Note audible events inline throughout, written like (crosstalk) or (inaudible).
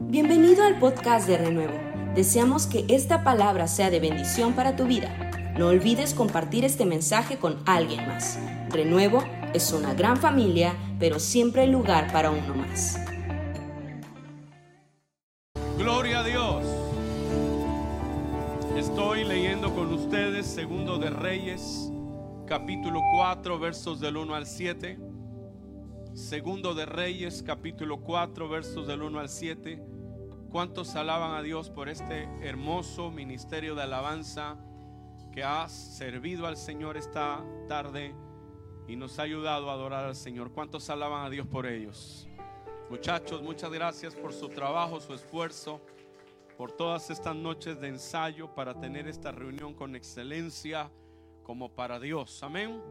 Bienvenido al podcast de Renuevo. Deseamos que esta palabra sea de bendición para tu vida. No olvides compartir este mensaje con alguien más. Renuevo es una gran familia, pero siempre hay lugar para uno más. Gloria a Dios. Estoy leyendo con ustedes Segundo de Reyes, capítulo 4, versos del 1 al 7. Segundo de Reyes, capítulo 4, versos del 1 al 7. ¿Cuántos alaban a Dios por este hermoso ministerio de alabanza que ha servido al Señor esta tarde y nos ha ayudado a adorar al Señor? ¿Cuántos alaban a Dios por ellos? Muchachos, muchas gracias por su trabajo, su esfuerzo, por todas estas noches de ensayo para tener esta reunión con excelencia como para Dios. Amén.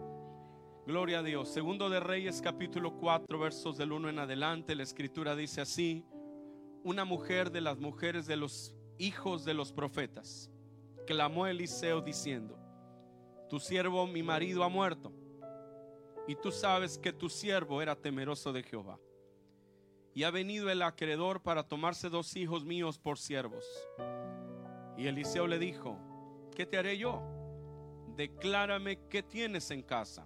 Gloria a Dios. Segundo de Reyes capítulo 4 versos del 1 en adelante, la escritura dice así, una mujer de las mujeres de los hijos de los profetas clamó Eliseo diciendo, tu siervo mi marido ha muerto y tú sabes que tu siervo era temeroso de Jehová. Y ha venido el acreedor para tomarse dos hijos míos por siervos. Y Eliseo le dijo, ¿qué te haré yo? Declárame qué tienes en casa.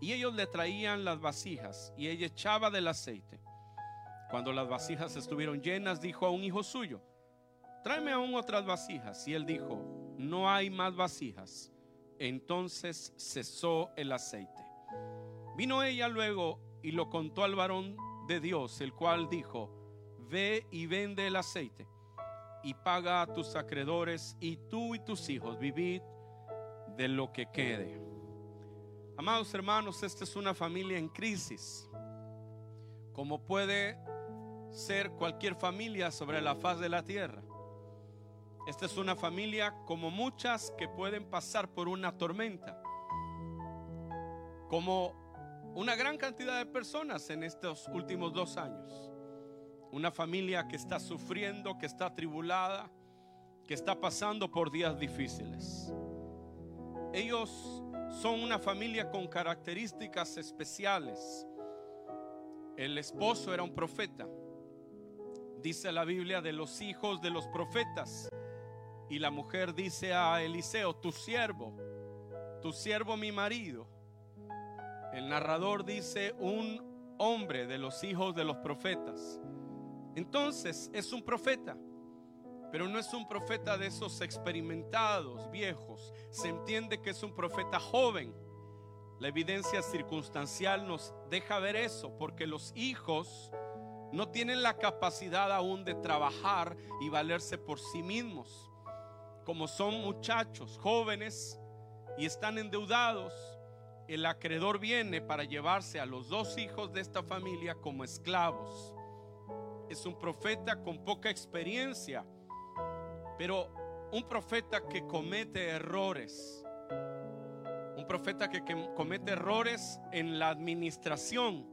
Y ellos le traían las vasijas y ella echaba del aceite. Cuando las vasijas estuvieron llenas, dijo a un hijo suyo, tráeme aún otras vasijas. Y él dijo, no hay más vasijas. Entonces cesó el aceite. Vino ella luego y lo contó al varón de Dios, el cual dijo, ve y vende el aceite y paga a tus acreedores y tú y tus hijos vivid de lo que quede. Amados hermanos, esta es una familia en crisis, como puede ser cualquier familia sobre la faz de la tierra. Esta es una familia como muchas que pueden pasar por una tormenta, como una gran cantidad de personas en estos últimos dos años. Una familia que está sufriendo, que está tribulada, que está pasando por días difíciles. Ellos son una familia con características especiales. El esposo era un profeta. Dice la Biblia de los hijos de los profetas. Y la mujer dice a Eliseo, tu siervo, tu siervo mi marido. El narrador dice un hombre de los hijos de los profetas. Entonces es un profeta, pero no es un profeta de esos experimentados, viejos. Se entiende que es un profeta joven. La evidencia circunstancial nos deja ver eso, porque los hijos no tienen la capacidad aún de trabajar y valerse por sí mismos. Como son muchachos jóvenes y están endeudados, el acreedor viene para llevarse a los dos hijos de esta familia como esclavos. Es un profeta con poca experiencia, pero un profeta que comete errores. Un profeta que, comete errores en la administración,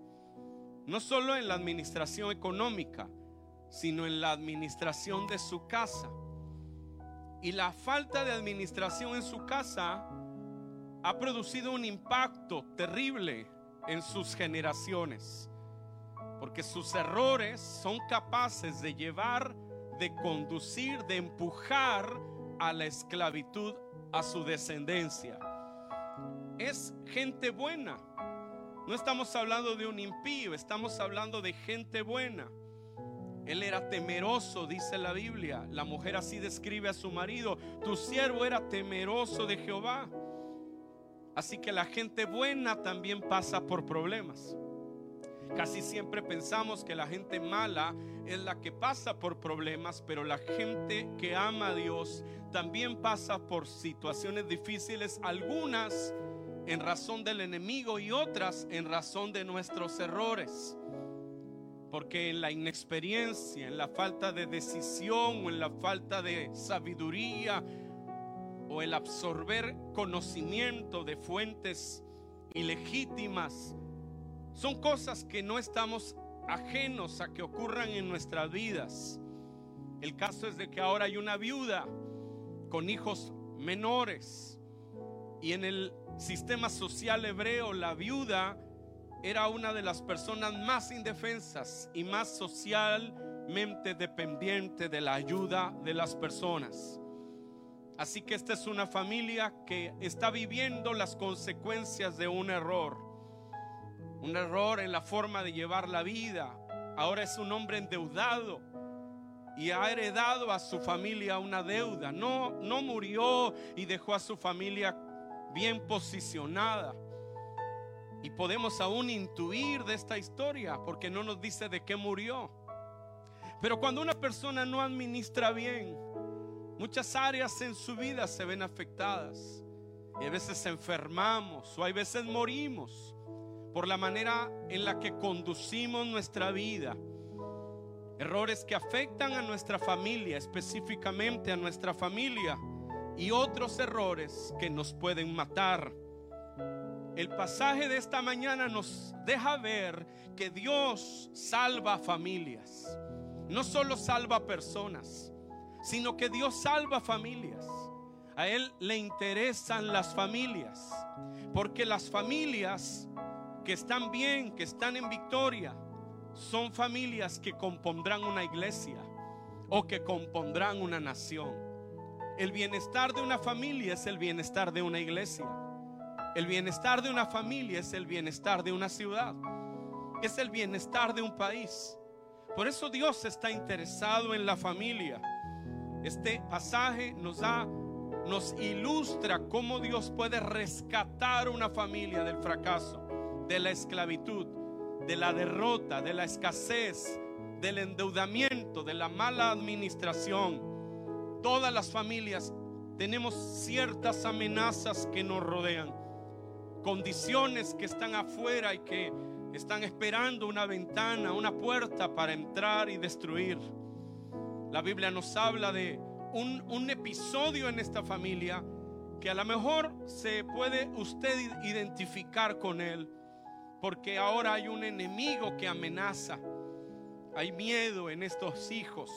no solo en la administración económica, sino en la administración de su casa. Y la falta de administración en su casa ha producido un impacto terrible en sus generaciones. Porque sus errores son capaces de llevar, de conducir, de empujar a la esclavitud a su descendencia. Es gente buena. No estamos hablando de un impío, estamos hablando de gente buena. Él era temeroso, dice la Biblia. La mujer así describe a su marido. Tu siervo era temeroso de Jehová. Así que la gente buena también pasa por problemas. Casi siempre pensamos que la gente mala es la que pasa por problemas, pero la gente que ama a Dios también pasa por situaciones difíciles, algunas en razón del enemigo y otras en razón de nuestros errores. Porque en la inexperiencia, en la falta de decisión o en la falta de sabiduría o el absorber conocimiento de fuentes ilegítimas, son cosas que no estamos ajenos a que ocurran en nuestras vidas. El caso es de que ahora hay una viuda con hijos menores y en el sistema social hebreo la viuda era una de las personas más indefensas y más socialmente dependiente de la ayuda de las personas. Así que esta es una familia que está viviendo las consecuencias de un error. Un error en la forma de llevar la vida. Ahora es un hombre endeudado y ha heredado a su familia una deuda. No, no murió y dejó a su familia bien posicionada. Y podemos aún intuir de esta historia porque no nos dice de qué murió. Pero cuando una persona no administra bien, muchas áreas en su vida se ven afectadas. Y a veces enfermamos o hay veces morimos por la manera en la que conducimos nuestra vida. Errores que afectan a nuestra familia, específicamente a nuestra familia. Y otros errores que nos pueden matar. El pasaje de esta mañana nos deja ver que Dios salva familias. No solo salva personas, sino que Dios salva familias. A Él le interesan las familias, porque las familias que están bien, que están en victoria, son familias que compondrán una iglesia o que compondrán una nación. El bienestar de una familia es el bienestar de una iglesia. El bienestar de una familia es el bienestar de una ciudad. Es el bienestar de un país. Por eso Dios está interesado en la familia. Este pasaje nos da nos ilustra cómo Dios puede rescatar una familia del fracaso, de la esclavitud, de la derrota, de la escasez, del endeudamiento, de la mala administración. Todas las familias tenemos ciertas amenazas que nos rodean condiciones que están afuera y que están esperando una ventana, una puerta para entrar y destruir. La Biblia nos habla de un, un, episodio en esta familia que a lo mejor se puede usted identificar con él, porque ahora hay un enemigo que amenaza, hay miedo en estos hijos,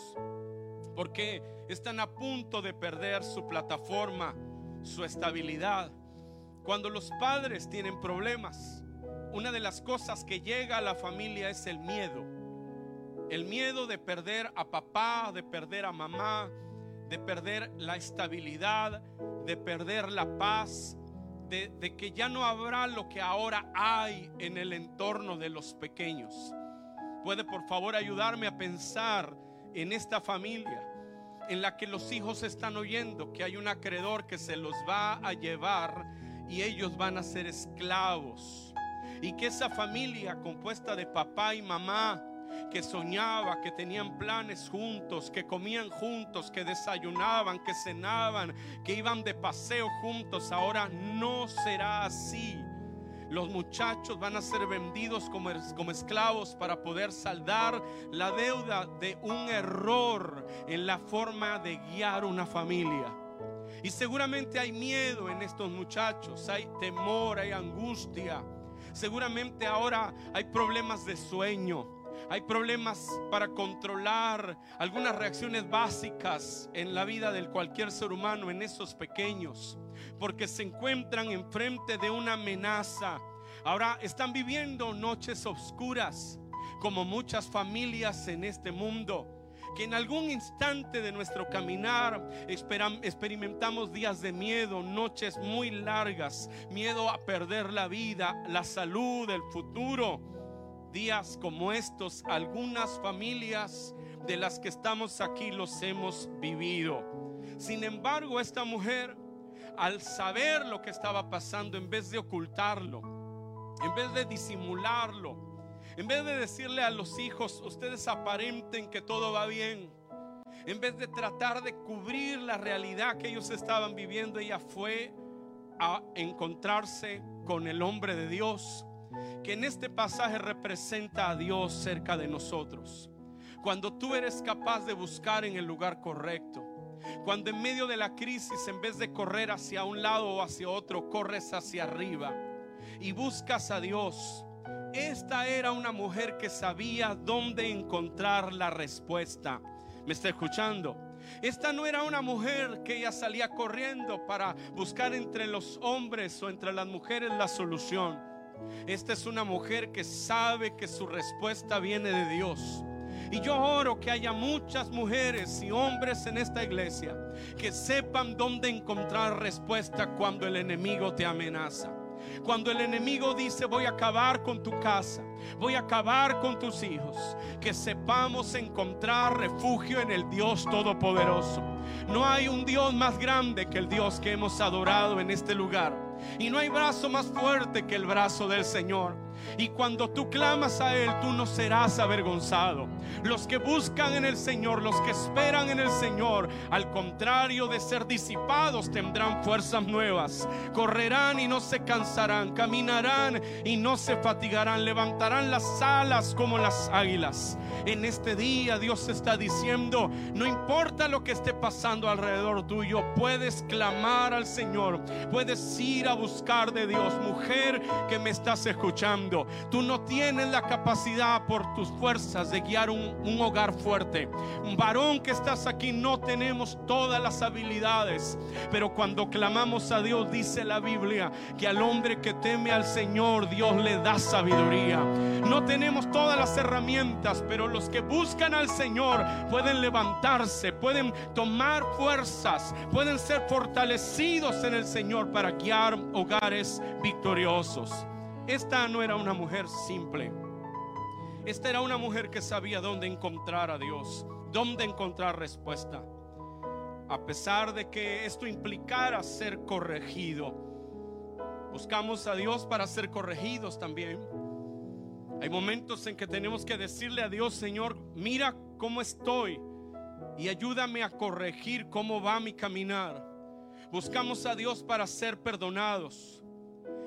porque están a punto de perder su plataforma, su estabilidad. Cuando los padres tienen problemas, una de las cosas que llega a la familia es el miedo. El miedo de perder a papá, de perder a mamá, de perder la estabilidad, de perder la paz, de, que ya no habrá lo que ahora hay en el entorno de los pequeños. ¿Puede por favor ayudarme a pensar en esta familia en la que los hijos están oyendo que hay un acreedor que se los va a llevar y ellos van a ser esclavos. Y que esa familia compuesta de papá y mamá, que soñaba, que tenían planes juntos, que comían juntos, que desayunaban, que cenaban, que iban de paseo juntos, ahora no será así. Los muchachos van a ser vendidos como, como, esclavos para poder saldar la deuda de un error en la forma de guiar una familia. Y seguramente hay miedo en estos muchachos, hay temor, hay angustia. Seguramente ahora hay problemas de sueño. Hay problemas para controlar algunas reacciones básicas en la vida de cualquier ser humano, en esos pequeños, porque se encuentran enfrente de una amenaza. Ahora están viviendo noches oscuras, como muchas familias en este mundo que en algún instante de nuestro caminar experimentamos días de miedo, noches muy largas, miedo a perder la vida, la salud, el futuro. Días como estos, algunas familias de las que estamos aquí los hemos vivido. Sin embargo, esta mujer, al saber lo que estaba pasando, en vez de ocultarlo, en vez de disimularlo, en vez de decirle a los hijos, ustedes aparenten que todo va bien. En vez de tratar de cubrir la realidad que ellos estaban viviendo, ella fue a encontrarse con el hombre de Dios. Que en este pasaje representa a Dios cerca de nosotros. Cuando tú eres capaz de buscar en el lugar correcto. Cuando en medio de la crisis, en vez de correr hacia un lado o hacia otro, corres hacia arriba y buscas a Dios. Esta era una mujer que sabía dónde encontrar la respuesta. ¿Me está escuchando? Esta no era una mujer que ella salía corriendo para buscar entre los hombres o entre las mujeres la solución. Esta es una mujer que sabe que su respuesta viene de Dios. Y yo oro que haya muchas mujeres y hombres en esta iglesia que sepan dónde encontrar respuesta cuando el enemigo te amenaza. Cuando el enemigo dice voy a acabar con tu casa, voy a acabar con tus hijos, que sepamos encontrar refugio en el Dios Todopoderoso. No hay un Dios más grande que el Dios que hemos adorado en este lugar. Y no hay brazo más fuerte que el brazo del Señor. Y cuando tú clamas a Él, tú no serás avergonzado. Los que buscan en el Señor, los que esperan en el Señor, al contrario de ser disipados, tendrán fuerzas nuevas. Correrán y no se cansarán, caminarán y no se fatigarán, levantarán las alas como las águilas. En este día Dios está diciendo, no importa lo que esté pasando alrededor tuyo, puedes clamar al Señor, puedes ir a buscar de Dios. Mujer que me estás escuchando, tú no tienes la capacidad por tus fuerzas de guiar un, un hogar fuerte. Un varón que estás aquí, no tenemos todas las habilidades, pero cuando clamamos a Dios, dice la Biblia, que al hombre que teme al Señor, Dios le da sabiduría. No tenemos todas las herramientas, pero los que buscan al Señor pueden levantarse, pueden tomar fuerzas, pueden ser fortalecidos en el Señor para guiar hogares victoriosos. Esta no era una mujer simple. Esta era una mujer que sabía dónde encontrar a Dios, dónde encontrar respuesta. A pesar de que esto implicara ser corregido. Buscamos a Dios para ser corregidos también. Hay momentos en que tenemos que decirle a Dios, Señor, mira cómo estoy y ayúdame a corregir cómo va mi caminar. Buscamos a Dios para ser perdonados.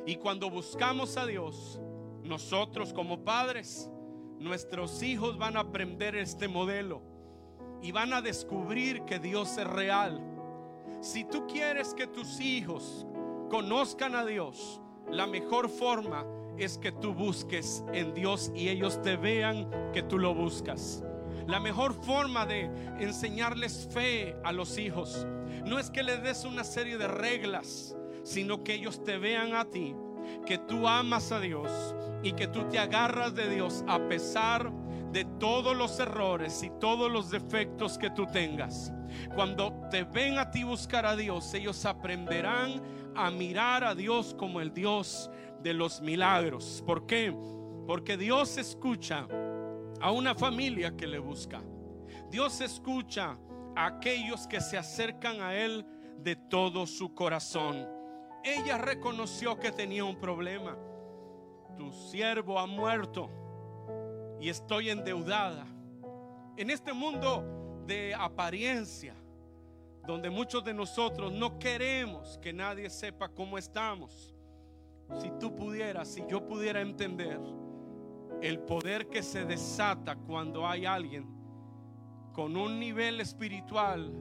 Y cuando buscamos a Dios, nosotros como padres, nuestros hijos van a aprender este modelo y van a descubrir que Dios es real. Si tú quieres que tus hijos conozcan a Dios, la mejor forma es que tú busques en Dios y ellos te vean que tú lo buscas. La mejor forma de enseñarles fe a los hijos no es que les des una serie de reglas, sino que ellos te vean a ti, que tú amas a Dios y que tú te agarras de Dios a pesar de todos los errores y todos los defectos que tú tengas. Cuando te ven a ti buscar a Dios, ellos aprenderán a mirar a Dios como el Dios de los milagros. ¿Por qué? Porque Dios escucha a una familia que le busca. Dios escucha a aquellos que se acercan a Él de todo su corazón. Ella reconoció que tenía un problema. Tu siervo ha muerto y estoy endeudada. En este mundo de apariencia, donde muchos de nosotros no queremos que nadie sepa cómo estamos, si tú pudieras, si yo pudiera entender el poder que se desata cuando hay alguien con un nivel espiritual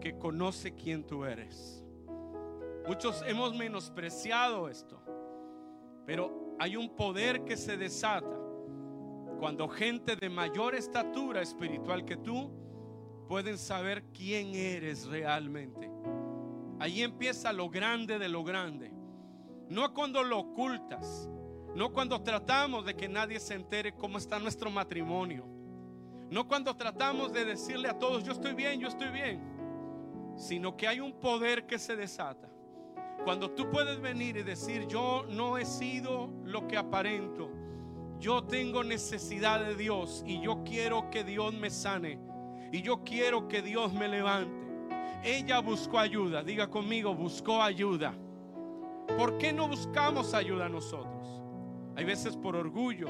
que conoce quién tú eres. Muchos hemos menospreciado esto, pero hay un poder que se desata cuando gente de mayor estatura espiritual que tú pueden saber quién eres realmente. Ahí empieza lo grande de lo grande. No cuando lo ocultas, no cuando tratamos de que nadie se entere cómo está nuestro matrimonio. No cuando tratamos de decirle a todos, yo estoy bien, yo estoy bien. Sino que hay un poder que se desata. Cuando tú puedes venir y decir, yo no he sido lo que aparento. Yo tengo necesidad de Dios y yo quiero que Dios me sane. Y yo quiero que Dios me levante. Ella buscó ayuda. Diga conmigo, buscó ayuda. ¿Por qué no buscamos ayuda nosotros? Hay veces por orgullo,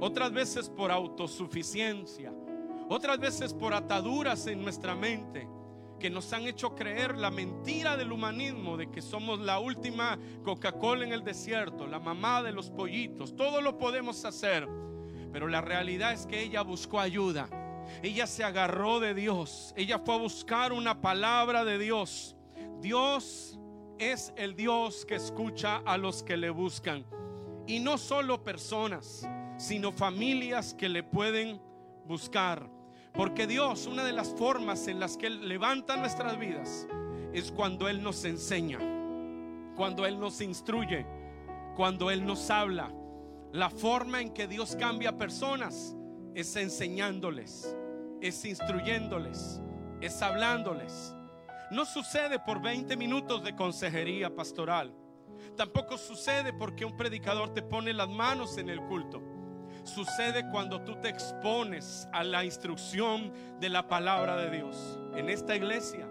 otras veces por autosuficiencia, otras veces por ataduras en nuestra mente que nos han hecho creer la mentira del humanismo de que somos la última Coca-Cola en el desierto, la mamá de los pollitos, todo lo podemos hacer. Pero la realidad es que ella buscó ayuda. Ella se agarró de Dios. Ella fue a buscar una palabra de Dios. Dios es el Dios que escucha a los que le buscan. Y no solo personas, sino familias que le pueden buscar. Porque Dios, una de las formas en las que Él levanta nuestras vidas, es cuando Él nos enseña, cuando Él nos instruye, cuando Él nos habla. La forma en que Dios cambia personas es enseñándoles, es instruyéndoles, es hablándoles. No sucede por 20 minutos de consejería pastoral. Tampoco sucede porque un predicador te pone las manos en el culto sucede cuando tú te expones a la instrucción de la palabra de Dios. En esta iglesia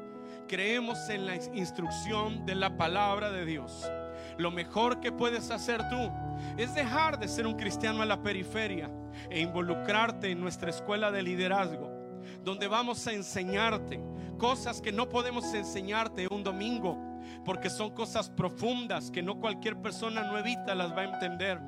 creemos en la instrucción de la palabra de Dios. Lo mejor que puedes hacer tú es dejar de ser un cristiano a la periferia e involucrarte en nuestra escuela de liderazgo, donde vamos a enseñarte cosas que no podemos enseñarte un domingo, porque son cosas profundas que no cualquier persona nuevita las va a entender.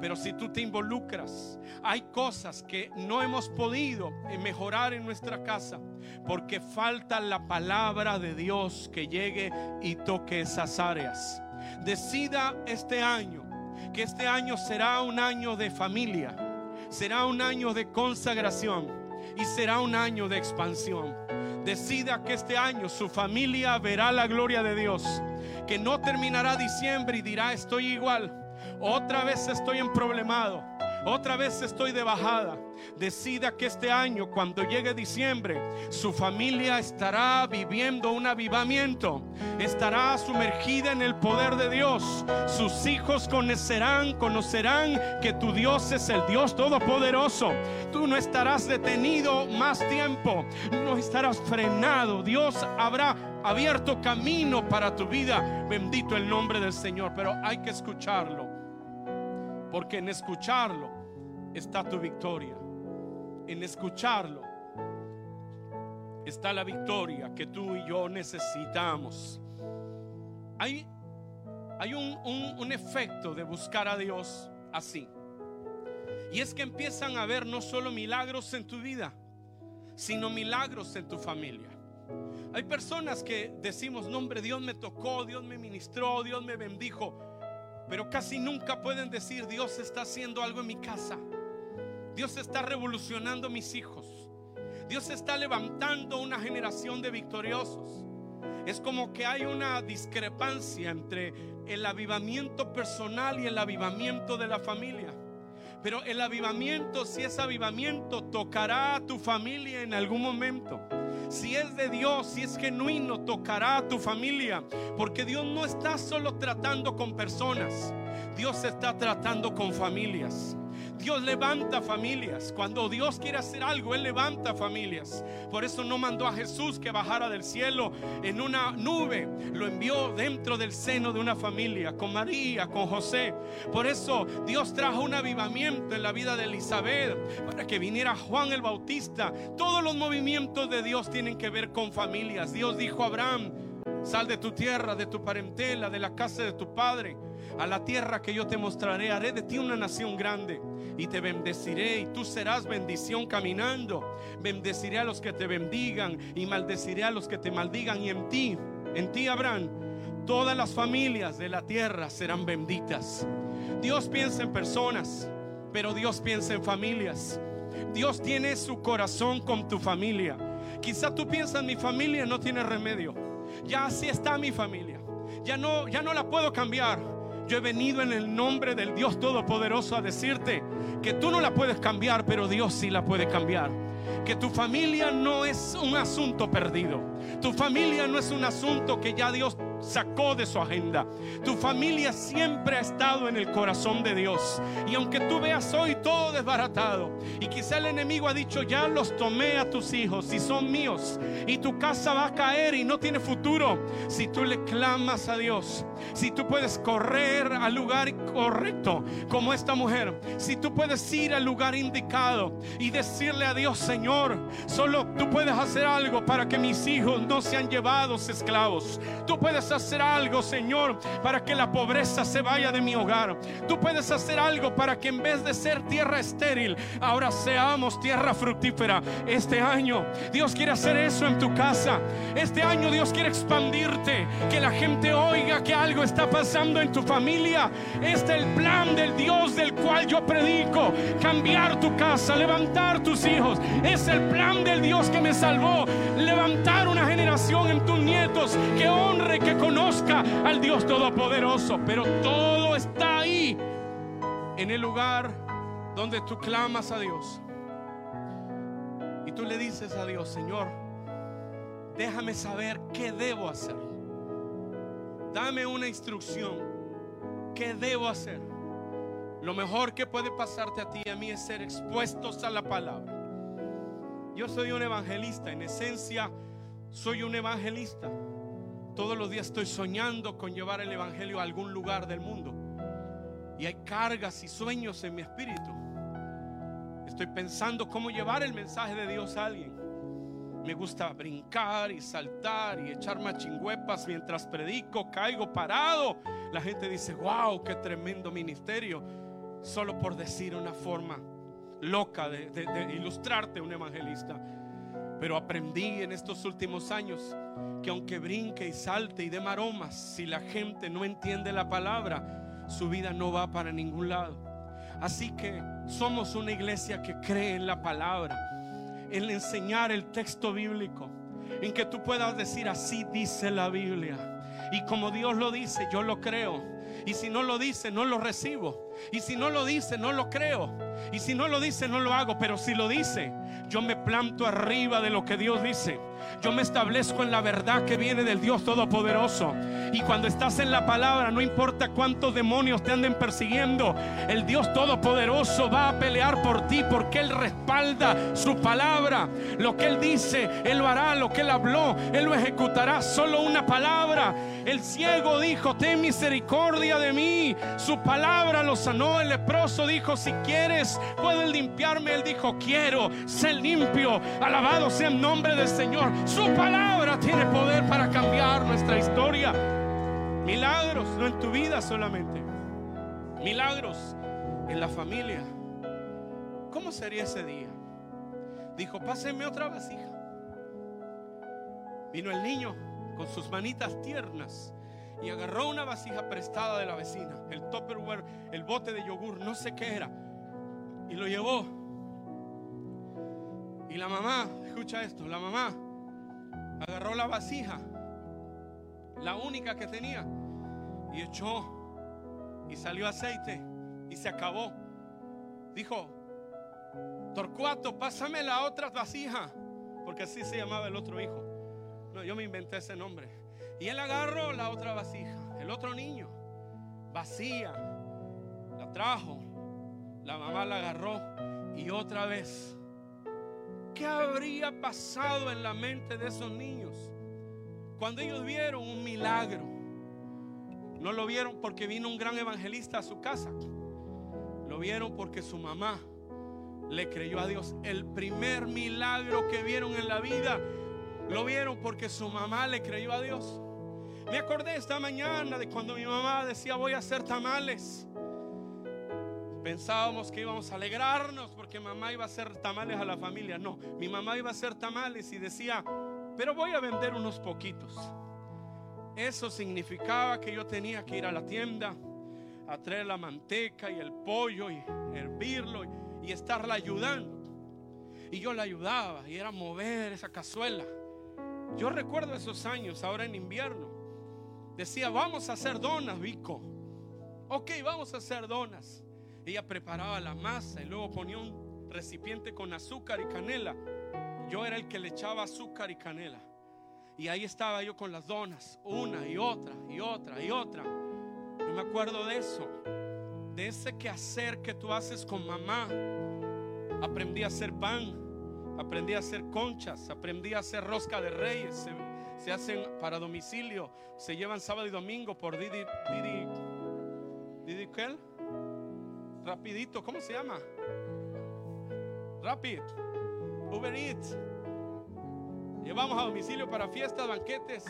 Pero si tú te involucras, hay cosas que no hemos podido mejorar en nuestra casa porque falta la palabra de Dios que llegue y toque esas áreas. Decida este año que este año será un año de familia, será un año de consagración y será un año de expansión. Decida que este año su familia verá la gloria de Dios, que no terminará diciembre y dirá estoy igual otra vez estoy en problemado. Otra vez estoy de bajada. Decida que este año, cuando llegue diciembre, su familia estará viviendo un avivamiento. Estará sumergida en el poder de Dios. Sus hijos conocerán, conocerán que tu Dios es el Dios todopoderoso. Tú no estarás detenido más tiempo. No estarás frenado. Dios habrá abierto camino para tu vida. Bendito el nombre del Señor. Pero hay que escucharlo. Porque en escucharlo está tu victoria. En escucharlo está la victoria que tú y yo necesitamos. Hay, hay un, un efecto de buscar a Dios así. Y es que empiezan a haber no solo milagros en tu vida, sino milagros en tu familia. Hay personas que decimos, nombre, Dios me tocó, Dios me ministró, Dios me bendijo pero casi nunca pueden decir, Dios está haciendo algo en mi casa. Dios está revolucionando mis hijos. Dios está levantando una generación de victoriosos. Es como que hay una discrepancia entre el avivamiento personal y el avivamiento de la familia. Pero el avivamiento, si es avivamiento, tocará a tu familia en algún momento. Si es de Dios, si es genuino, tocará a tu familia. Porque Dios no está solo tratando con personas, Dios está tratando con familias. Dios levanta familias. Cuando Dios quiere hacer algo, Él levanta familias. Por eso no mandó a Jesús que bajara del cielo en una nube. Lo envió dentro del seno de una familia, con María, con José. Por eso Dios trajo un avivamiento en la vida de Elizabeth para que viniera Juan el Bautista. Todos los movimientos de Dios tienen que ver con familias. Dios dijo a Abraham, sal de tu tierra, de tu parentela, de la casa de tu padre a la tierra que yo te mostraré. Haré de ti una nación grande y te bendeciré y tú serás bendición caminando. Bendeciré a los que te bendigan y maldeciré a los que te maldigan. Y en ti, en ti habrán todas las familias de la tierra serán benditas. Dios piensa en personas, pero Dios piensa en familias. Dios tiene su corazón con tu familia. Quizá tú piensas mi familia no tiene remedio. Ya así está mi familia. Ya no ya no la puedo cambiar. Yo he venido en el nombre del Dios Todopoderoso a decirte que tú no la puedes cambiar, pero Dios sí la puede cambiar. Que tu familia no es un asunto perdido. Tu familia no es un asunto que ya Dios sacó de su agenda. Tu familia siempre ha estado en el corazón de Dios. Y aunque tú veas hoy todo desbaratado, y quizá el enemigo ha dicho, ya los tomé a tus hijos y son míos, y tu casa va a caer y no tiene futuro, si tú le clamas a Dios, si tú puedes correr al lugar correcto, como esta mujer, si tú puedes ir al lugar indicado y decirle a Dios, Señor, solo tú puedes hacer algo para que mis hijos no sean llevados esclavos. Tú puedes hacer algo, Señor, para que la pobreza se vaya de mi hogar. Tú puedes hacer algo para que en vez de ser tierra estéril, ahora seamos tierra fructífera. Este año Dios quiere hacer eso en tu casa. Este año Dios quiere expandirte, que la gente oiga que algo está pasando en tu familia. Este es el plan del Dios del cual yo predico. Cambiar tu casa, levantar tus hijos. Es el plan del Dios que me salvó. Levantar una generación en tus nietos que honre, que conozca al Dios Todopoderoso. Pero todo está ahí, en el lugar donde tú clamas a Dios. Y tú le dices a Dios, Señor, déjame saber qué debo hacer. Dame una instrucción. ¿Qué debo hacer? Lo mejor que puede pasarte a ti y a mí es ser expuestos a la palabra. Yo soy un evangelista, en esencia soy un evangelista. Todos los días estoy soñando con llevar el Evangelio a algún lugar del mundo. Y hay cargas y sueños en mi espíritu. Estoy pensando cómo llevar el mensaje de Dios a alguien. Me gusta brincar y saltar y echar machingüepas mientras predico, caigo parado. La gente dice, wow, qué tremendo ministerio. Solo por decir una forma loca de, de ilustrarte un evangelista. Pero aprendí en estos últimos años que aunque brinque y salte y dé maromas, si la gente no entiende la palabra, su vida no va para ningún lado. Así que somos una iglesia que cree en la palabra, en enseñar el texto bíblico, en que tú puedas decir así dice la Biblia. Y como Dios lo dice, yo lo creo. Y si no lo dice, no lo recibo. Y si no lo dice, no lo creo. Y si no lo dice, no lo hago. Pero si lo dice, yo me planto arriba de lo que Dios dice. Yo me establezco en la verdad que viene del Dios Todopoderoso. Y cuando estás en la palabra, no importa cuántos demonios te anden persiguiendo, el Dios Todopoderoso va a pelear por ti porque Él respalda su palabra. Lo que Él dice, Él lo hará. Lo que Él habló, Él lo ejecutará. Solo una palabra. El ciego dijo, ten misericordia de mí. Su palabra lo sanó. El leproso dijo, si quieres, puedes limpiarme. Él dijo, quiero ser limpio. Alabado sea el nombre del Señor. Su palabra tiene poder para cambiar nuestra historia. Milagros, no en tu vida solamente. Milagros en la familia. ¿Cómo sería ese día? Dijo, pásenme otra vasija. Vino el niño con sus manitas tiernas y agarró una vasija prestada de la vecina, el topperware, el bote de yogur, no sé qué era, y lo llevó. Y la mamá, escucha esto, la mamá agarró la vasija, la única que tenía, y echó, y salió aceite, y se acabó. Dijo, Torcuato, pásame la otra vasija, porque así se llamaba el otro hijo. No, yo me inventé ese nombre. Y él agarró la otra vasija, el otro niño, vacía, la trajo, la mamá la agarró y otra vez. ¿Qué habría pasado en la mente de esos niños cuando ellos vieron un milagro? No lo vieron porque vino un gran evangelista a su casa. Lo vieron porque su mamá le creyó a Dios. El primer milagro que vieron en la vida lo vieron porque su mamá le creyó a Dios. Me acordé esta mañana de cuando mi mamá decía voy a hacer tamales. Pensábamos que íbamos a alegrarnos porque mamá iba a hacer tamales a la familia. No, mi mamá iba a hacer tamales y decía, pero voy a vender unos poquitos. Eso significaba que yo tenía que ir a la tienda a traer la manteca y el pollo y hervirlo y, estarla ayudando. Y yo la ayudaba y era mover esa cazuela. Yo recuerdo esos años, ahora en invierno. Decía, vamos a hacer donas, Vico. Ok, vamos a hacer donas. Ella preparaba la masa y luego ponía un recipiente con azúcar y canela. Yo era el que le echaba azúcar y canela. Y ahí estaba yo con las donas, una y otra y otra y otra. No me acuerdo de eso, de ese quehacer que tú haces con mamá. Aprendí a hacer pan, aprendí a hacer conchas, aprendí a hacer rosca de reyes. Se, se hacen para domicilio, se llevan sábado y domingo por Didi, Didi, Didi, ¿qué? Rapidito, ¿cómo se llama? Rapid, Uber Eats. Llevamos a domicilio para fiestas, banquetes.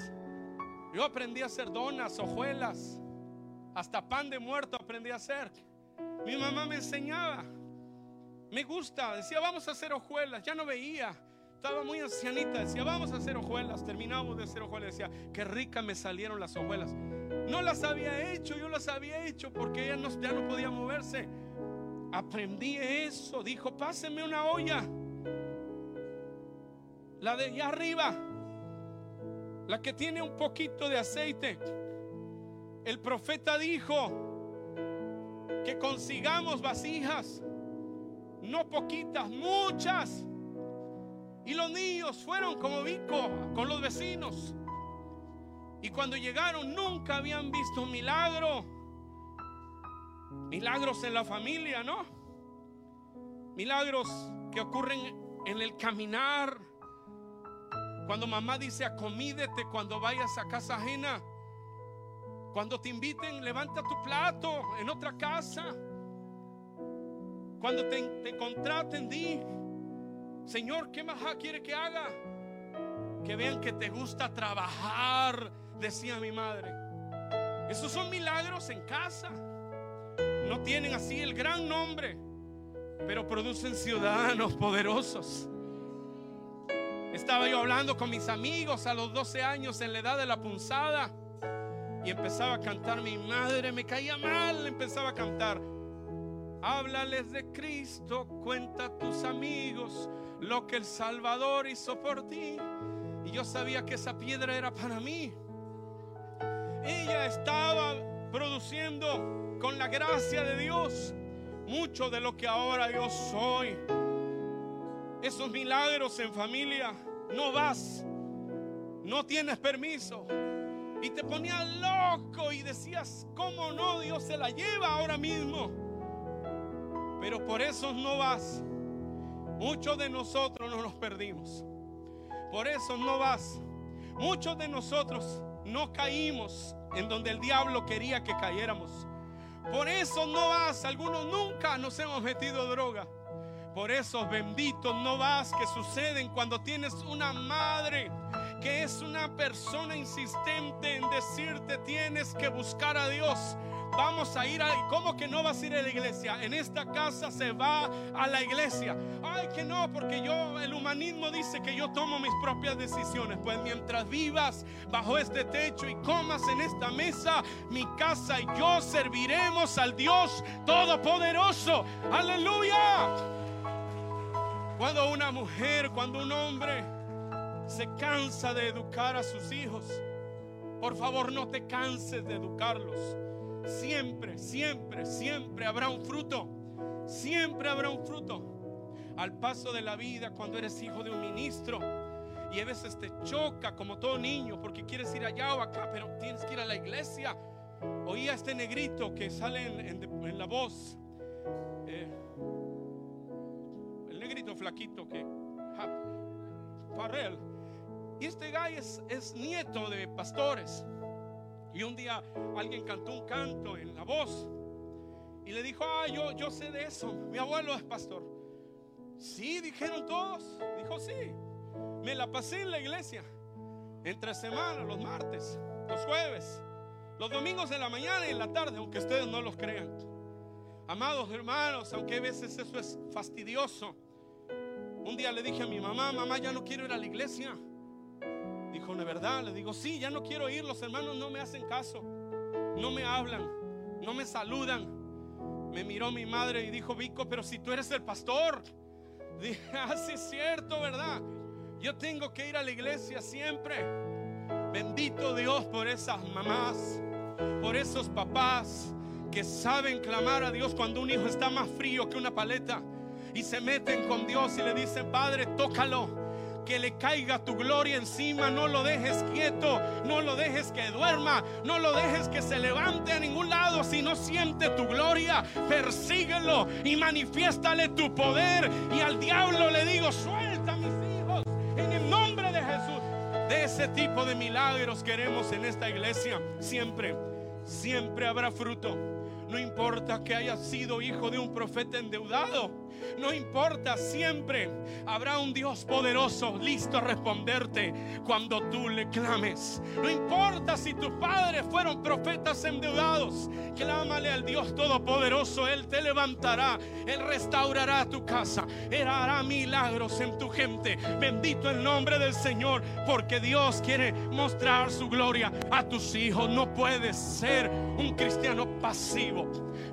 Yo aprendí a hacer donas, hojuelas, hasta pan de muerto aprendí a hacer. Mi mamá me enseñaba. Me gusta, decía, vamos a hacer hojuelas. Ya no veía, estaba muy ancianita. Decía, vamos a hacer hojuelas. Terminamos de hacer hojuelas. Decía, qué rica me salieron las hojuelas. No las había hecho, yo las había hecho porque ella no, ya no podía moverse. Aprendí eso. Dijo, pásenme una olla. La de allá arriba. La que tiene un poquito de aceite. El profeta dijo que consigamos vasijas. No poquitas, muchas. Y los niños fueron como Vico con los vecinos. Y cuando llegaron nunca habían visto un milagro. Milagros en la familia, ¿no? Milagros que ocurren en el caminar. Cuando mamá dice acomídete cuando vayas a casa ajena. Cuando te inviten, levanta tu plato en otra casa. Cuando te, te contraten, di, Señor, ¿qué más quiere que haga? Que vean que te gusta trabajar, decía mi madre. Esos son milagros en casa. No tienen así el gran nombre, pero producen ciudadanos poderosos. Estaba yo hablando con mis amigos a los 12 años en la edad de la punzada y empezaba a cantar. Mi madre me caía mal, empezaba a cantar. Háblales de Cristo, cuenta a tus amigos lo que el Salvador hizo por ti. Y yo sabía que esa piedra era para mí. Ella estaba produciendo con la gracia de Dios mucho de lo que ahora yo soy. Esos milagros en familia, no vas, no tienes permiso. Y te ponía loco y decías, ¿cómo no? Dios se la lleva ahora mismo. Pero por eso no vas. Muchos de nosotros no nos perdimos. Por eso no vas. Muchos de nosotros no caímos en donde el diablo quería que cayéramos. Por eso no vas. Algunos nunca nos hemos metido droga. Por esos benditos no vas que suceden cuando tienes una madre que es una persona insistente en decirte tienes que buscar a Dios. Vamos a ir a... ¿Cómo que no vas a ir a la iglesia? En esta casa se va a la iglesia. Ay, que no, porque yo, el humanismo dice que yo tomo mis propias decisiones. Pues mientras vivas bajo este techo y comas en esta mesa, mi casa y yo serviremos al Dios Todopoderoso. Aleluya. Cuando una mujer, cuando un hombre se cansa de educar a sus hijos, por favor no te canses de educarlos. Siempre, siempre, siempre habrá un fruto. Siempre habrá un fruto. Al paso de la vida, cuando eres hijo de un ministro, y a veces te choca como todo niño porque quieres ir allá o acá, pero tienes que ir a la iglesia. Oía este negrito que sale en, la voz. Eh, el negrito flaquito que... Farrell. Y este guy es nieto de pastores. Y un día alguien cantó un canto en la voz y le dijo, ah, yo, yo sé de eso, mi abuelo es pastor. Sí, dijeron todos. Dijo, sí. Me la pasé en la iglesia, entre semanas, los martes, los jueves, los domingos en la mañana y en la tarde, aunque ustedes no los crean. Amados hermanos, aunque a veces eso es fastidioso. Un día le dije a mi mamá, mamá, ya no quiero ir a la iglesia. Dijo, ¿de verdad? Le digo, sí, ya no quiero ir. Los hermanos no me hacen caso. No me hablan. No me saludan. Me miró mi madre y dijo, Vico, pero si tú eres el pastor. (laughs) Dije, ah, sí es cierto, ¿verdad? Yo tengo que ir a la iglesia siempre. Bendito Dios por esas mamás, por esos papás que saben clamar a Dios cuando un hijo está más frío que una paleta y se meten con Dios y le dicen, Padre, tócalo que le caiga tu gloria encima. No lo dejes quieto, no lo dejes que duerma, no lo dejes que se levante a ningún lado. Si no siente tu gloria, persíguelo y manifiéstale tu poder. Y al diablo le digo, suelta mis hijos en el nombre de Jesús. De ese tipo de milagros queremos en esta iglesia. Siempre, siempre habrá fruto. No importa que hayas sido hijo de un profeta endeudado. No importa, siempre habrá un Dios poderoso listo a responderte cuando tú le clames. No importa si tus padres fueron profetas endeudados. Clámale al Dios todopoderoso. Él te levantará. Él restaurará tu casa. Él hará milagros en tu gente. Bendito el nombre del Señor. Porque Dios quiere mostrar su gloria a tus hijos. No puedes ser un cristiano pasivo.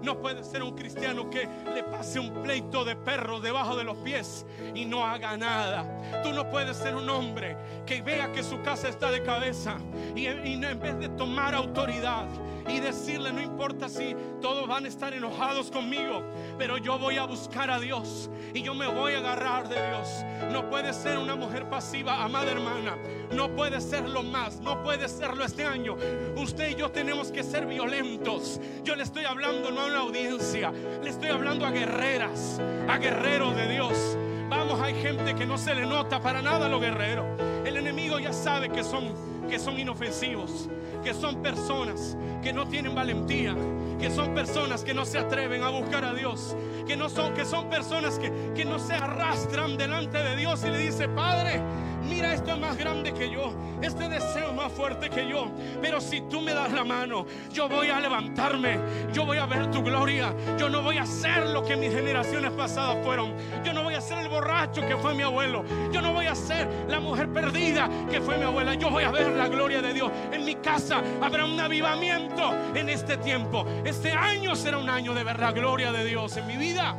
No puedes ser un cristiano que le pase un pleito de perro debajo de los pies y no haga nada. Tú no puedes ser un hombre que vea que su casa está de cabeza y, en vez de tomar autoridad y decirle, no importa si todos van a estar enojados conmigo, pero yo voy a buscar a Dios y yo me voy a agarrar de Dios. No puede ser una mujer pasiva, amada hermana. No puede serlo más, no puede serlo este año. Usted y yo tenemos que ser violentos. Yo le estoy hablando no a una audiencia, le estoy hablando a guerreras, a guerreros de Dios. Vamos, hay gente que no se le nota para nada lo guerrero. El enemigo ya sabe que son que son inofensivos, que son personas que no tienen valentía, que son personas que no se atreven a buscar a Dios, que no son que son personas que, que no se arrastran delante de Dios y le dice, "Padre, mira, esto es más grande que yo, este deseo más fuerte que yo, pero si tú me das la mano, yo voy a levantarme, yo voy a ver tu gloria, yo no voy a ser lo que mis generaciones pasadas fueron, yo no voy a ser el borracho que fue mi abuelo, yo no voy a ser la mujer perdida que fue mi abuela, yo voy a ver la gloria de Dios. En mi casa habrá un avivamiento en este tiempo, este año será un año de ver la gloria de Dios en mi vida.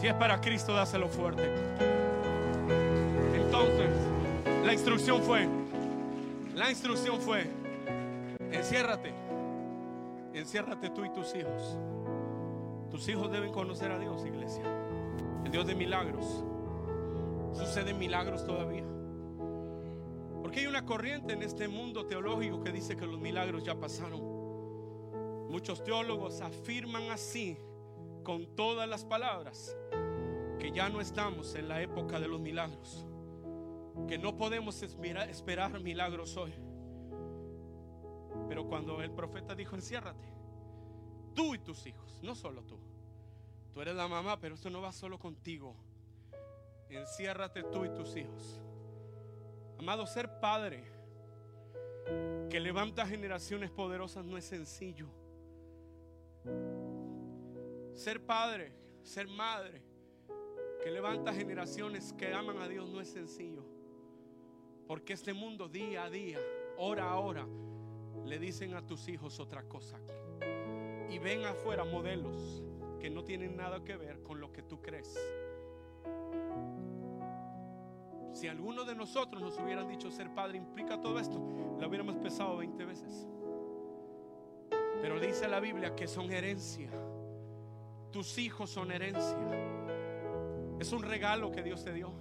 Si es para Cristo, dáselo fuerte. Entonces, la instrucción fue, la instrucción fue, enciérrate, enciérrate tú y tus hijos. Tus hijos deben conocer a Dios, iglesia. El Dios de milagros. Suceden milagros todavía. Porque hay una corriente en este mundo teológico que dice que los milagros ya pasaron. Muchos teólogos afirman así, con todas las palabras, que ya no estamos en la época de los milagros que no podemos esperar, milagros hoy. Pero cuando el profeta dijo, enciérrate, tú y tus hijos, no solo tú. Tú eres la mamá, pero esto no va solo contigo. Enciérrate tú y tus hijos. Amado, ser padre que levanta generaciones poderosas no es sencillo. Ser padre, ser madre que levanta generaciones que aman a Dios no es sencillo. Porque este mundo día a día, hora a hora, le dicen a tus hijos otra cosa. Y ven afuera modelos que no tienen nada que ver con lo que tú crees. Si alguno de nosotros nos hubieran dicho ser padre implica todo esto, lo hubiéramos pesado 20 veces. Pero dice la Biblia que son herencia. Tus hijos son herencia. Es un regalo que Dios te dio.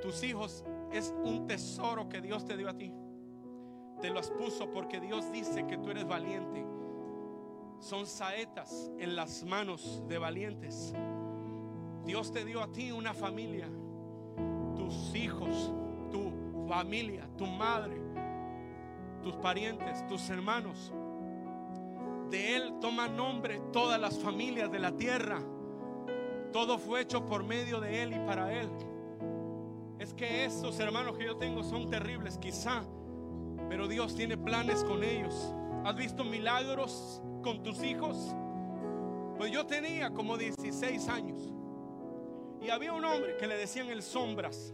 Tus hijos es un tesoro que Dios te dio a ti. Te los puso porque Dios dice que tú eres valiente. Son saetas en las manos de valientes. Dios te dio a ti una familia, tus hijos, tu familia, tu madre, tus parientes, tus hermanos. De Él toma nombre todas las familias de la tierra. Todo fue hecho por medio de Él y para Él. Es que esos hermanos que yo tengo son terribles, quizá, pero Dios tiene planes con ellos. ¿Has visto milagros con tus hijos? Pues yo tenía como 16 años y había un hombre que le decían el sombras.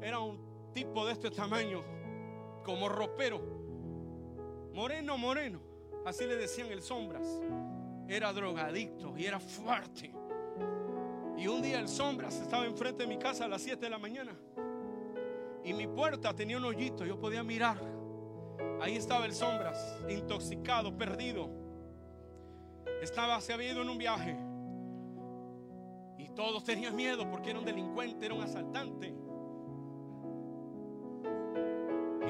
Era un tipo de este tamaño, como ropero, moreno, moreno. Así le decían el sombras. Era drogadicto y era fuerte. Y un día el Sombras estaba enfrente de mi casa a las 7 de la mañana. Y mi puerta tenía un hoyito, yo podía mirar. Ahí estaba el Sombras, intoxicado, perdido. Estaba, se había ido en un viaje. Y todos tenían miedo porque era un delincuente, era un asaltante.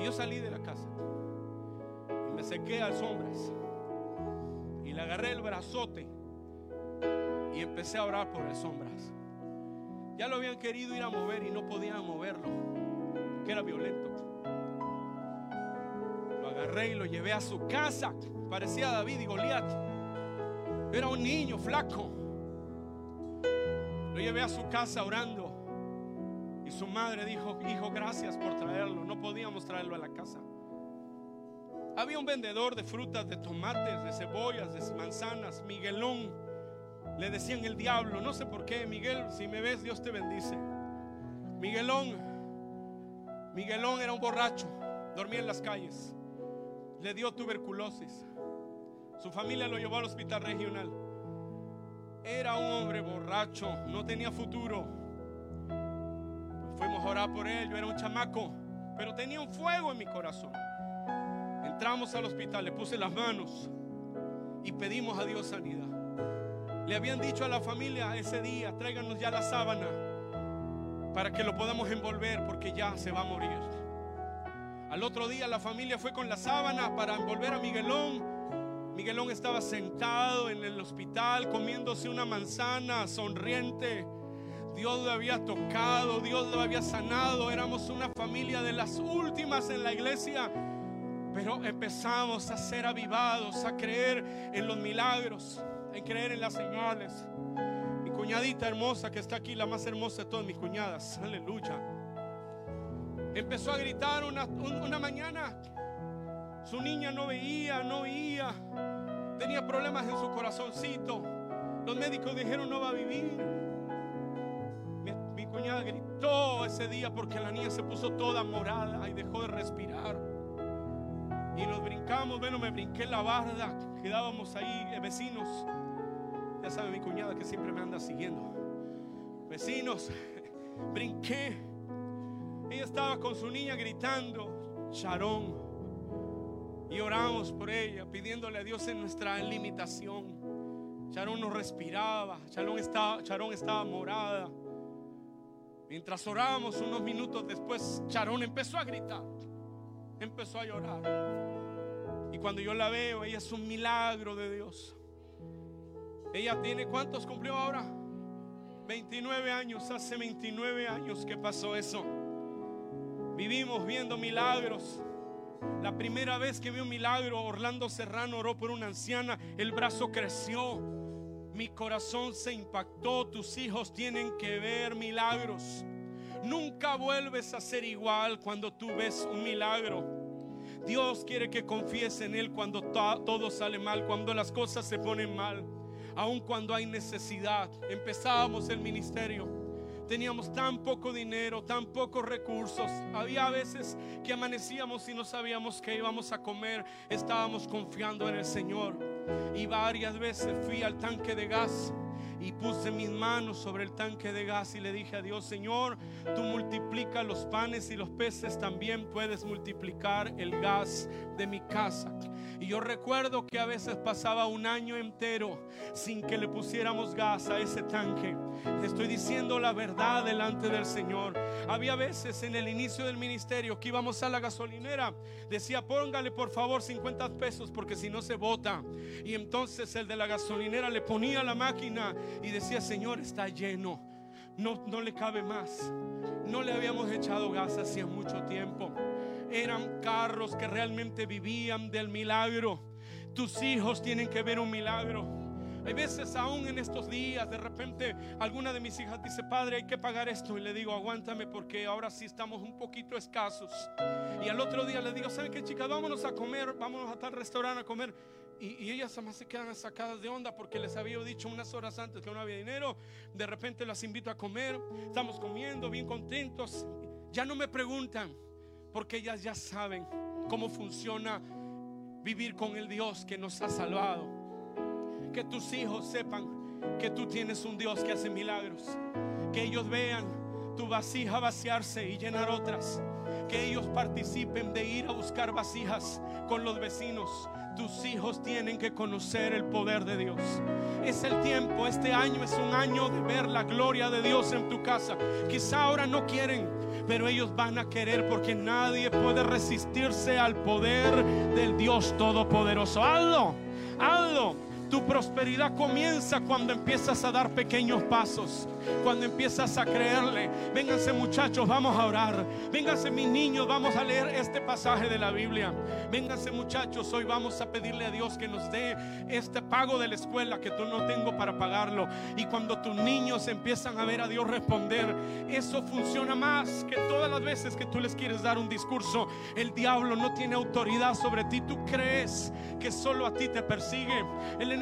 Y yo salí de la casa y me sequé a sombras y le agarré el brazote y empecé a orar por las sombras. Ya lo habían querido ir a mover y no podían moverlo, que era violento. Lo agarré y lo llevé a su casa. Parecía David y Goliat. Era un niño flaco. Lo llevé a su casa orando. Y su madre dijo, hijo, gracias por traerlo. No podíamos traerlo a la casa. Había un vendedor de frutas, de tomates, de cebollas, de manzanas, Miguelón. Le decían el diablo, no sé por qué. Miguel, si me ves, Dios te bendice. Miguelón, Miguelón era un borracho, dormía en las calles. Le dio tuberculosis. Su familia lo llevó al hospital regional. Era un hombre borracho, no tenía futuro. Fuimos a orar por él, yo era un chamaco, pero tenía un fuego en mi corazón. Entramos al hospital, le puse las manos y pedimos a Dios sanidad. Le habían dicho a la familia ese día, tráiganos ya la sábana para que lo podamos envolver porque ya se va a morir. Al otro día la familia fue con la sábana para envolver a Miguelón. Miguelón estaba sentado en el hospital comiéndose una manzana, sonriente. Dios lo había tocado, Dios lo había sanado. Éramos una familia de las últimas en la iglesia. Pero empezamos a ser avivados, a creer en los milagros, en creer en las señales. Mi cuñadita hermosa que está aquí, la más hermosa de todas mis cuñadas, aleluya. Empezó a gritar una, una mañana. Su niña no veía, no veía. Tenía problemas en su corazoncito. Los médicos dijeron no va a vivir. Mi, mi cuñada gritó ese día porque la niña se puso toda morada y dejó de respirar. Y nos brincamos, bueno, me brinqué la barda, quedábamos ahí, eh, vecinos. Ya sabe mi cuñada que siempre me anda siguiendo. Vecinos, (laughs) brinqué. Ella estaba con su niña gritando, Charón. Y oramos por ella, pidiéndole a Dios en nuestra limitación. Charón no respiraba, Charón estaba, Charón estaba morada. Mientras orábamos unos minutos después, Charón empezó a gritar, empezó a llorar. Y cuando yo la veo, ella es un milagro de Dios. Ella tiene, ¿cuántos cumplió ahora? 29 años, hace 29 años que pasó eso. Vivimos viendo milagros. La primera vez que vi un milagro, Orlando Serrano oró por una anciana, el brazo creció. Mi corazón se impactó. Tus hijos tienen que ver milagros. Nunca vuelves a ser igual cuando tú ves un milagro. Dios quiere que confíes en Él cuando todo sale mal, cuando las cosas se ponen mal, aun cuando hay necesidad. Empezábamos el ministerio. Teníamos tan poco dinero, tan pocos recursos. Había veces que amanecíamos y no sabíamos qué íbamos a comer. Estábamos confiando en el Señor. Y varias veces fui al tanque de gas y puse mis manos sobre el tanque de gas y le dije a Dios, Señor, tú multiplica los panes y los peces, también puedes multiplicar el gas de mi casa. Y yo recuerdo que a veces pasaba un año entero sin que le pusiéramos gas a ese tanque. Te estoy diciendo la verdad delante del Señor. Había veces en el inicio del ministerio que íbamos a la gasolinera, decía, póngale por favor 50 pesos porque si no se bota. Y entonces el de la gasolinera le ponía la máquina y decía, Señor, está lleno. No, no le cabe más. No le habíamos echado gas hacía mucho tiempo. Eran carros que realmente vivían del milagro. Tus hijos tienen que ver un milagro. Hay veces aún en estos días, de repente alguna de mis hijas dice, padre, hay que pagar esto. Y le digo, aguántame porque ahora sí estamos un poquito escasos. Y al otro día le digo, ¿saben qué chicas? Vámonos a comer, vámonos a tal restaurante a comer. Y, y ellas además se quedan sacadas de onda porque les había dicho unas horas antes que no había dinero. De repente las invito a comer, estamos comiendo bien contentos. Ya no me preguntan porque ellas ya saben cómo funciona vivir con el Dios que nos ha salvado. Que tus hijos sepan que tú tienes un Dios que hace milagros. Que ellos vean tu vasija vaciarse y llenar otras. Que ellos participen de ir a buscar vasijas con los vecinos. Tus hijos tienen que conocer el poder de Dios. Es el tiempo, este año es un año de ver la gloria de Dios en tu casa. Quizá ahora no quieren, pero ellos van a querer porque nadie puede resistirse al poder del Dios Todopoderoso. Hazlo, hazlo. Tu prosperidad comienza cuando empiezas a dar pequeños pasos, cuando empiezas a creerle. Vénganse muchachos, vamos a orar. Vénganse mis niños, vamos a leer este pasaje de la Biblia. Vénganse muchachos, hoy vamos a pedirle a Dios que nos dé este pago de la escuela que tú no tengo para pagarlo. Y cuando tus niños empiezan a ver a Dios responder, eso funciona más que todas las veces que tú les quieres dar un discurso. El diablo no tiene autoridad sobre ti. Tú crees que solo a ti te persigue.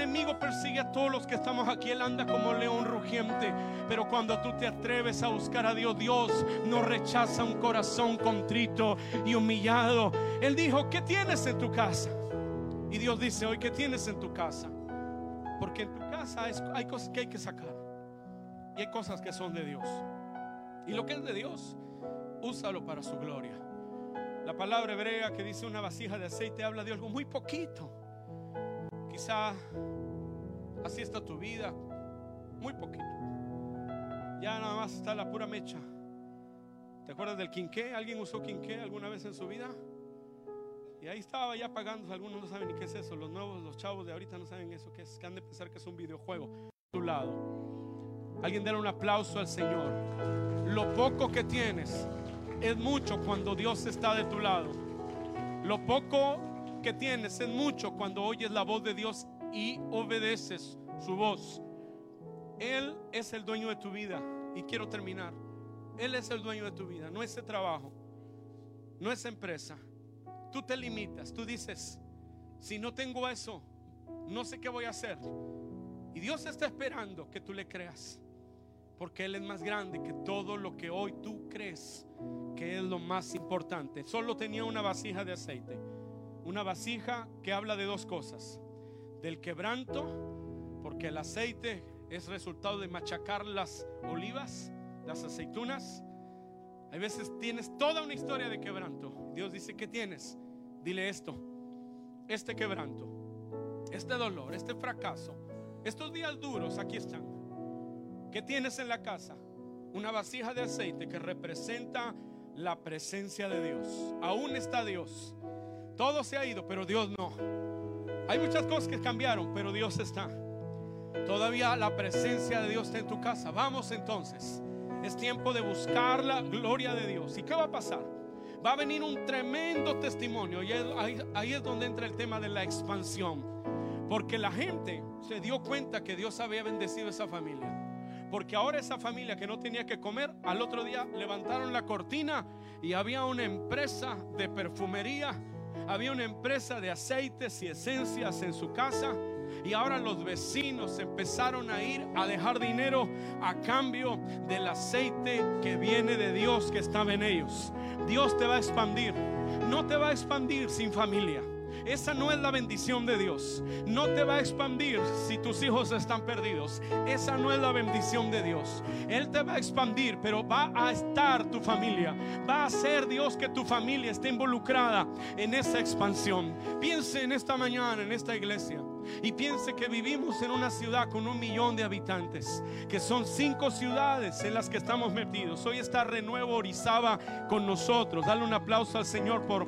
Enemigo persigue a todos los que estamos aquí. Él anda como león rugiente. Pero cuando tú te atreves a buscar a Dios, Dios no rechaza un corazón contrito y humillado. Él dijo, ¿qué tienes en tu casa? Y Dios dice, hoy, ¿qué tienes en tu casa? Porque en tu casa hay cosas que hay que sacar. Y hay cosas que son de Dios. Y lo que es de Dios, úsalo para su gloria. La palabra hebrea que dice una vasija de aceite habla de algo muy poquito. Quizá así está tu vida, muy poquito. Ya nada más está la pura mecha. ¿Te acuerdas del quinqué? ¿Alguien usó quinqué alguna vez en su vida? Y ahí estaba ya pagando. Algunos no saben ni qué es eso. Los nuevos, los chavos de ahorita no saben eso que es. Que han de pensar que es un videojuego. A tu lado. Alguien déle un aplauso al Señor. Lo poco que tienes es mucho cuando Dios está de tu lado. Lo poco que tienes es mucho cuando oyes la voz de Dios y obedeces su voz. Él es el dueño de tu vida. Y quiero terminar. Él es el dueño de tu vida, no ese trabajo, no esa empresa. Tú te limitas, tú dices, si no tengo eso, no sé qué voy a hacer. Y Dios está esperando que tú le creas, porque Él es más grande que todo lo que hoy tú crees que es lo más importante. Solo tenía una vasija de aceite, una vasija que habla de dos cosas, del quebranto, porque el aceite es resultado de machacar las olivas, las aceitunas. Hay veces tienes toda una historia de quebranto. Dios dice, ¿qué tienes? Dile esto, este quebranto, este dolor, este fracaso, estos días duros, aquí están. ¿Qué tienes en la casa? Una vasija de aceite que representa la presencia de Dios. Aún está Dios. Todo se ha ido, pero Dios no. Hay muchas cosas que cambiaron, pero Dios está. Todavía la presencia de Dios está en tu casa. Vamos entonces. Es tiempo de buscar la gloria de Dios. ¿Y qué va a pasar? Va a venir un tremendo testimonio. Y ahí, es donde entra el tema de la expansión. Porque la gente se dio cuenta que Dios había bendecido esa familia. Porque ahora esa familia que no tenía que comer, al otro día levantaron la cortina y había una empresa de perfumería, había una empresa de aceites y esencias en su casa y ahora los vecinos empezaron a ir a dejar dinero a cambio del aceite que viene de Dios que estaba en ellos. Dios te va a expandir. No te va a expandir sin familia. Esa no es la bendición de Dios. No te va a expandir si tus hijos están perdidos. Esa no es la bendición de Dios. Él te va a expandir, pero va a estar tu familia. Va a ser Dios que tu familia esté involucrada en esa expansión. Piense en esta mañana, en esta iglesia. Y piense que vivimos en una ciudad con un millón de habitantes, que son cinco ciudades en las que estamos metidos. Hoy está Renuevo Orizaba con nosotros. Dale un aplauso al Señor por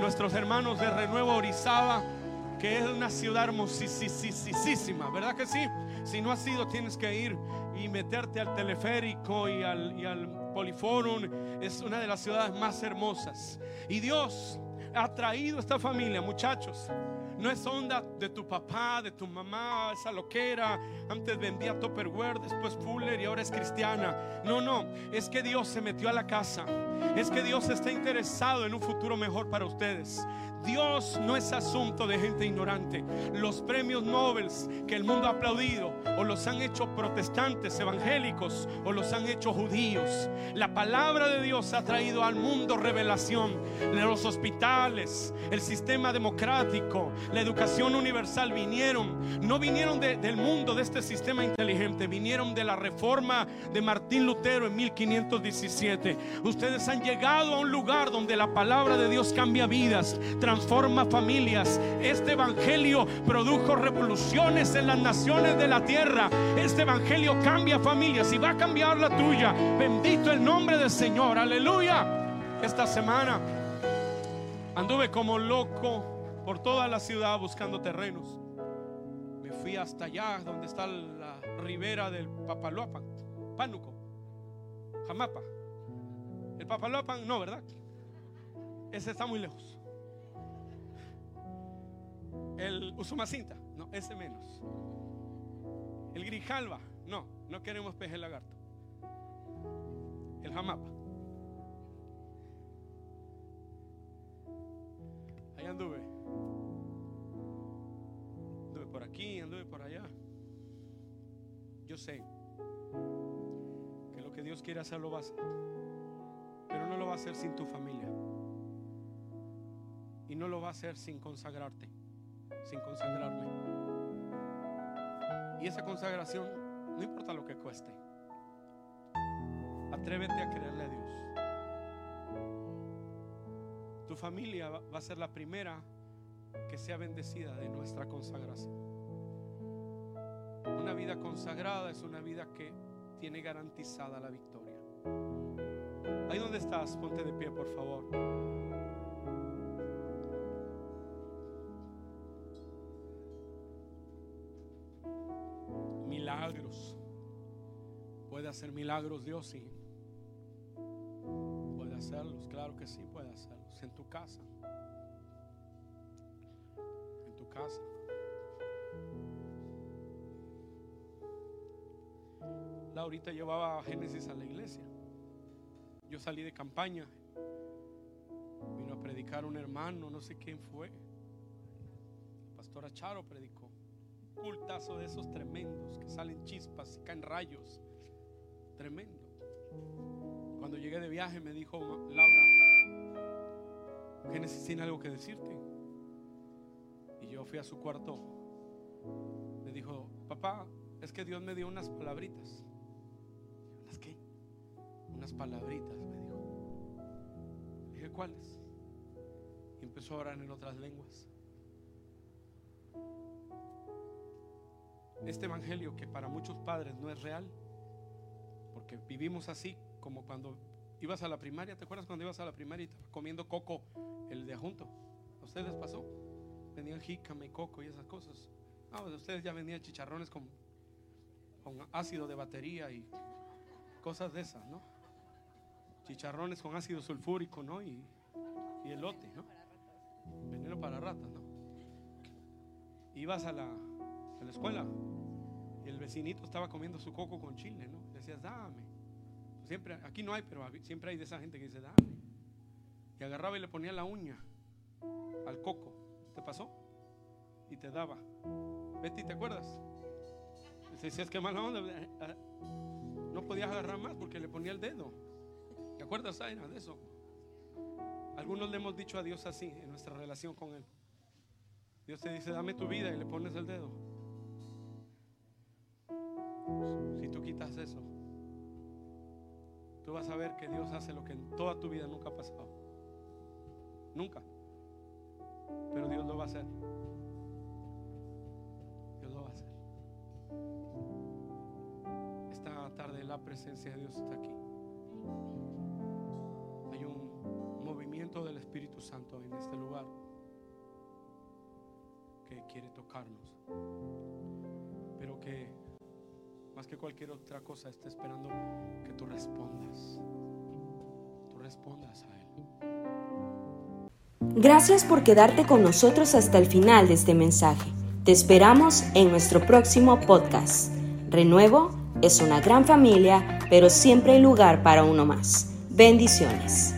nuestros hermanos de Renuevo Orizaba, que es una ciudad hermosísima, ¿verdad que sí? Si no has sido, tienes que ir y meterte al teleférico y al, y al Poliforum. Es una de las ciudades más hermosas. Y Dios ha traído esta familia, muchachos. No es onda de tu papá, de tu mamá, esa loquera. Antes vendía Topperware, después Fuller y ahora es cristiana. No, no, es que Dios se metió a la casa. Es que Dios está interesado en un futuro mejor para ustedes. Dios no es asunto de gente ignorante. Los premios Nobel que el mundo ha aplaudido o los han hecho protestantes, evangélicos o los han hecho judíos. La palabra de Dios ha traído al mundo revelación los hospitales, el sistema democrático, la educación universal vinieron, no vinieron del mundo de este sistema inteligente, vinieron de la reforma de Martín Lutero en 1517. Ustedes han llegado a un lugar donde la palabra de Dios cambia vidas, transforma familias. Este evangelio produjo revoluciones en las naciones de la tierra. Este evangelio cambia familias y va a cambiar la tuya. Bendito el nombre del Señor. Aleluya. Esta semana anduve como loco por toda la ciudad buscando terrenos. Me fui hasta allá donde está la ribera del Papaloapan, Pánuco, Jamapa. El Papaloapan no, ¿verdad? Ese está muy lejos. El Usumacinta, no, ese menos. El Grijalva, no, no queremos peje lagarto. El Jamapa. anduve. Anduve por aquí, anduve por allá. Yo sé que lo que Dios quiere hacer lo va a hacer. Pero no lo va a hacer sin tu familia. Y no lo va a hacer sin consagrarte, sin consagrarme. Y esa consagración, no importa lo que cueste. Atrévete a creerle a Dios. Tu familia va a ser la primera que sea bendecida de nuestra consagración. Una vida consagrada es una vida que tiene garantizada la victoria. Ahí donde estás, ponte de pie, por favor. Milagros. Puede hacer milagros Dios, sí. Puede hacerlos, claro que sí, puede hacerlos en tu casa. En tu casa. Laurita llevaba Génesis a la iglesia. Yo salí de campaña. Vino a predicar un hermano, no sé quién fue. Pastora Charo predicó. Cultazo de esos tremendos que salen chispas y caen rayos. Tremendo. Cuando llegué de viaje me dijo Laura, Génesis tiene algo que decirte. Y yo fui a su cuarto. Me dijo, papá, es que Dios me dio unas palabritas. ¿Unas qué? Unas palabritas, me dijo. dije, ¿cuáles? Y empezó a orar en otras lenguas. Este evangelio que para muchos padres no es real, porque vivimos así como cuando ibas a la primaria, ¿te acuerdas cuando ibas a la primaria y comiendo coco, el de adjunto? ¿A ustedes pasó? Venían jícame, coco y esas cosas. Ah, ustedes ya vendían chicharrones con, con ácido de batería y cosas de esas, ¿no? Chicharrones con ácido sulfúrico, ¿no? Y, y elote, ¿no? Veneno para ratas, ¿no? Ibas a la, a la escuela y el vecinito estaba comiendo su coco con chile, ¿no? Decías, dame. Siempre, aquí no hay, pero siempre hay de esa gente que dice, dame. Y agarraba y le ponía la uña al coco. ¿Te pasó? Y te daba. Betty, ¿te acuerdas? Decías que mala onda. Eh, eh, no podías agarrar más porque le ponía el dedo. ¿Te acuerdas, Aina, de eso? Algunos le hemos dicho a Dios así en nuestra relación con Él. Dios te dice, dame tu vida y le pones el dedo. Quitas eso, tú vas a ver que Dios hace lo que en toda tu vida nunca ha pasado. Nunca. Pero Dios lo va a hacer. Dios lo va a hacer. Esta tarde la presencia de Dios está aquí. Hay un movimiento del Espíritu Santo en este lugar que quiere tocarnos. Pero que más que cualquier otra cosa, está esperando que tú respondas. Tú respondas a Él. Gracias por quedarte con nosotros hasta el final de este mensaje. Te esperamos en nuestro próximo podcast. Renuevo es una gran familia, pero siempre hay lugar para uno más. Bendiciones.